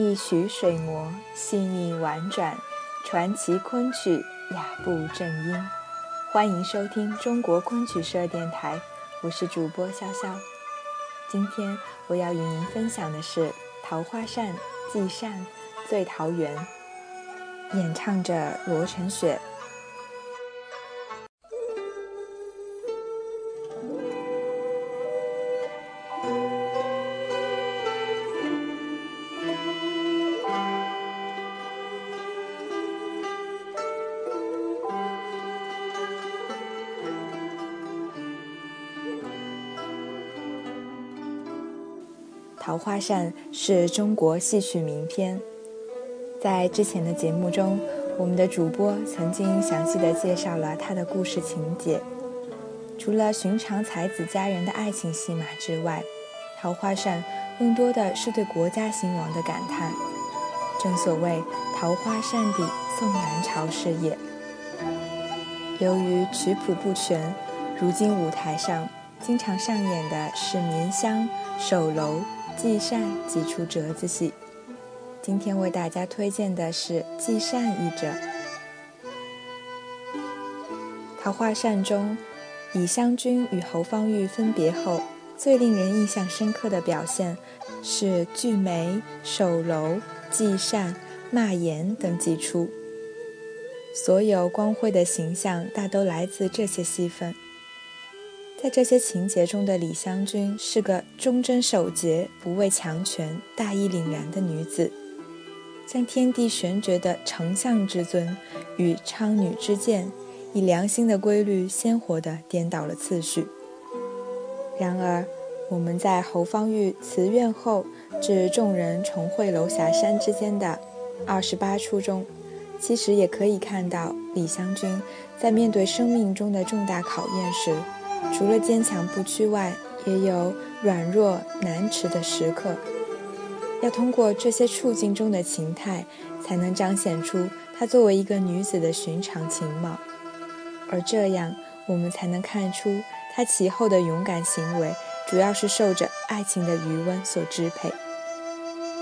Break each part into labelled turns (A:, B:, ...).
A: 一曲水磨，细腻婉转，传奇昆曲雅步正音。欢迎收听中国昆曲社电台，我是主播潇潇。今天我要与您分享的是《桃花扇·寄扇·醉桃源》，演唱者罗成雪。《桃花扇》是中国戏曲名篇，在之前的节目中，我们的主播曾经详细的介绍了它的故事情节。除了寻常才子佳人的爱情戏码之外，《桃花扇》更多的是对国家兴亡的感叹。正所谓“桃花扇底送南朝事业”。由于曲谱不全，如今舞台上经常上演的是眠香、守楼。祭扇几出折子戏，今天为大家推荐的是祭扇一折。桃花扇中，李香君与侯方域分别后，最令人印象深刻的表现是聚眉、守楼、祭扇、骂言等几出。所有光辉的形象大都来自这些戏份。在这些情节中的李香君是个忠贞守节、不畏强权、大义凛然的女子，将天地玄绝的丞相之尊与昌女之见，以良心的规律鲜活地颠倒了次序。然而，我们在侯方域辞院后至众人重会楼霞山之间的二十八出中，其实也可以看到李香君在面对生命中的重大考验时。除了坚强不屈外，也有软弱难持的时刻。要通过这些处境中的情态，才能彰显出她作为一个女子的寻常情貌。而这样，我们才能看出她其后的勇敢行为，主要是受着爱情的余温所支配。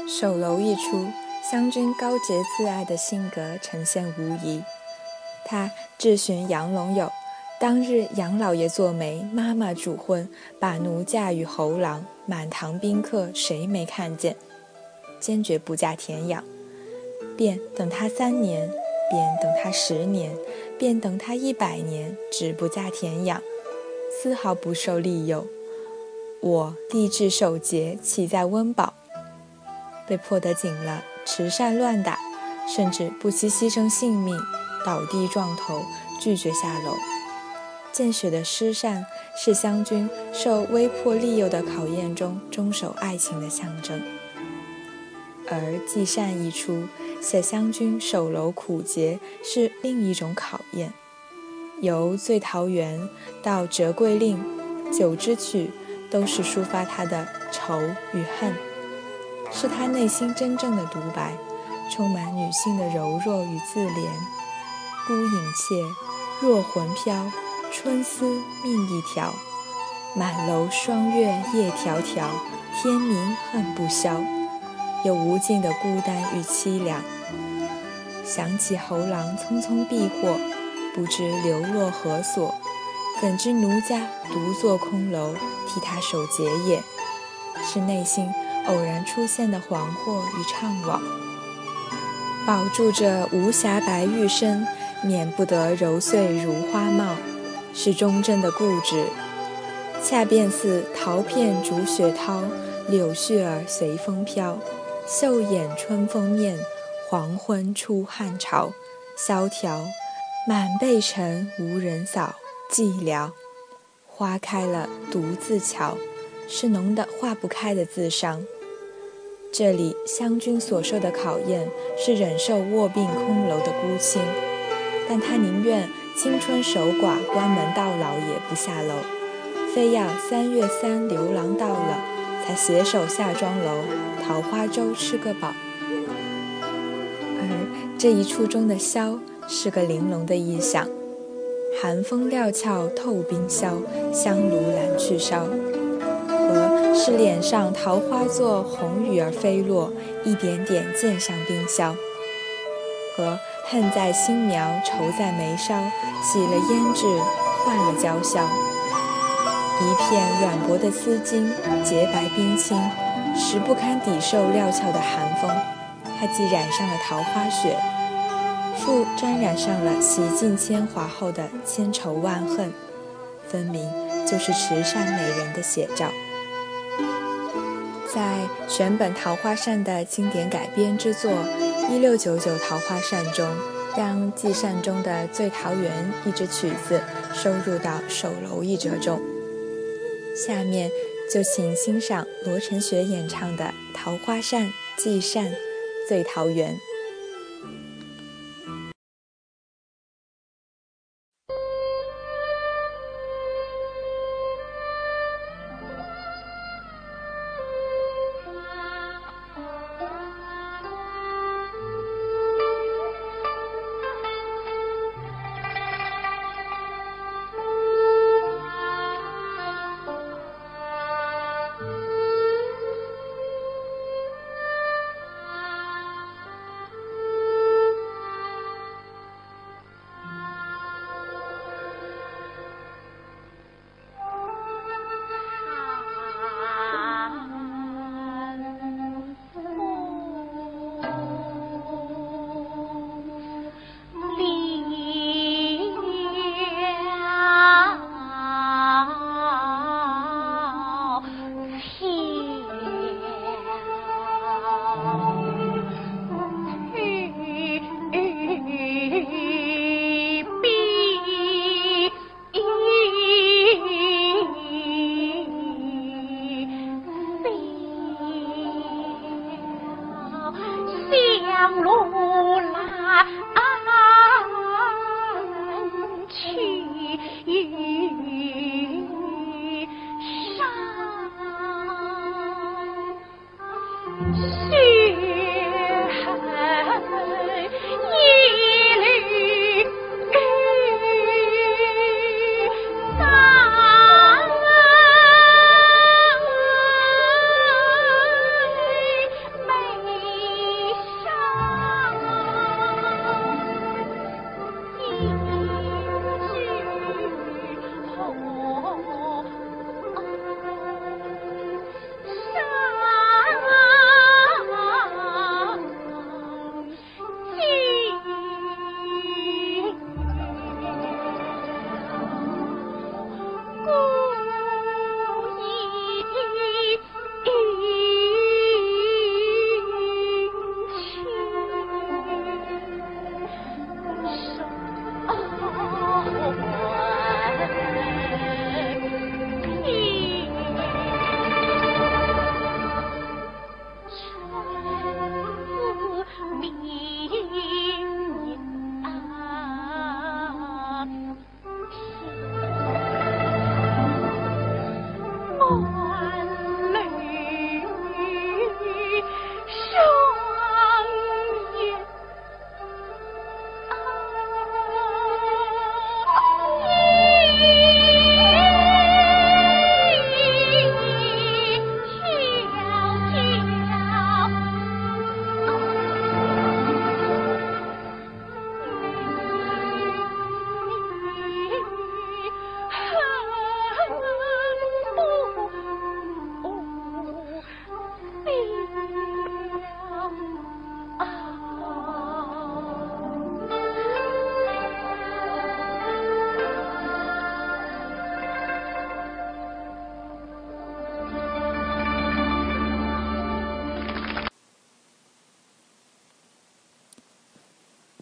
A: 守楼一出，湘君高洁自爱的性格呈现无疑。她质询杨龙友。当日杨老爷做媒，妈妈主婚，把奴嫁与侯郎，满堂宾客谁没看见？坚决不嫁田养，便等他三年，便等他十年，便等他一百年，只不嫁田养，丝毫不受利诱。我立志守节，岂在温饱？被迫得紧了，持扇乱打，甚至不惜牺牲性命，倒地撞头，拒绝下楼。见血的诗扇是湘君受威迫利诱的考验中终守爱情的象征，而祭扇一出，写湘君守楼苦节是另一种考验。由醉桃源到折桂令，九支曲都是抒发他的愁与恨，是他内心真正的独白，充满女性的柔弱与自怜。孤影怯，若魂飘。春思命一条，满楼霜月夜迢迢，天明恨不消。有无尽的孤单与凄凉。想起侯郎匆匆避祸，不知流落何所，怎知奴家独坐空楼，替他守节也。是内心偶然出现的惶惑与怅惘。保住这无瑕白玉身，免不得揉碎如花貌。是忠贞的固执，恰便似桃片逐雪涛，柳絮儿随风飘。秀眼春风面，黄昏出汉朝。萧条，满背尘无人扫。寂寥，花开了独自瞧。是浓得化不开的自伤。这里湘君所受的考验是忍受卧病空楼的孤清，但他宁愿。青春守寡，关门到老也不下楼，非要三月三牛郎到了，才携手下庄楼，桃花粥吃个饱。而这一处中的萧是个玲珑的意象，寒风料峭透冰消，香炉燃去烧，和
B: 是脸上桃花作红雨儿飞落，一点点溅上冰绡；和恨在心苗，愁在眉梢，洗了胭脂，换了娇笑。一片软薄的丝巾，洁白冰清，实不堪抵受料峭的寒风。它既染上了桃花雪，复沾染上了洗尽铅华后的千愁万恨，分明就是慈善美人的写照。在选本《桃花扇》的经典改编之作《一六九九桃花扇》中，将寄扇中的《醉桃园》一支曲子收入到《手楼》一折中。下面就请欣赏罗晨雪演唱的《桃花扇·寄扇·醉桃园》。 ลู啦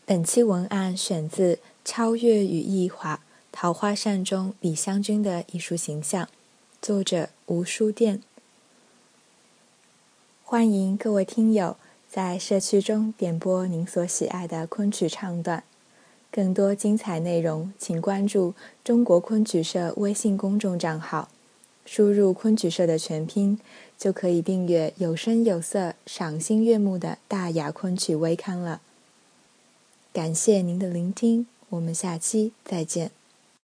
B: 本期文案选自《超越与异华：桃花扇》中李香君的艺术形象，作者吴书店。欢迎各位听友在社区中点播您所喜爱的昆曲唱段，更多精彩内容，请关注中国昆曲社微信公众账号，输入昆曲社的全拼，就可以订阅有声有色、赏心悦目的大雅昆曲微刊了。感谢您的聆听，我们下期再见。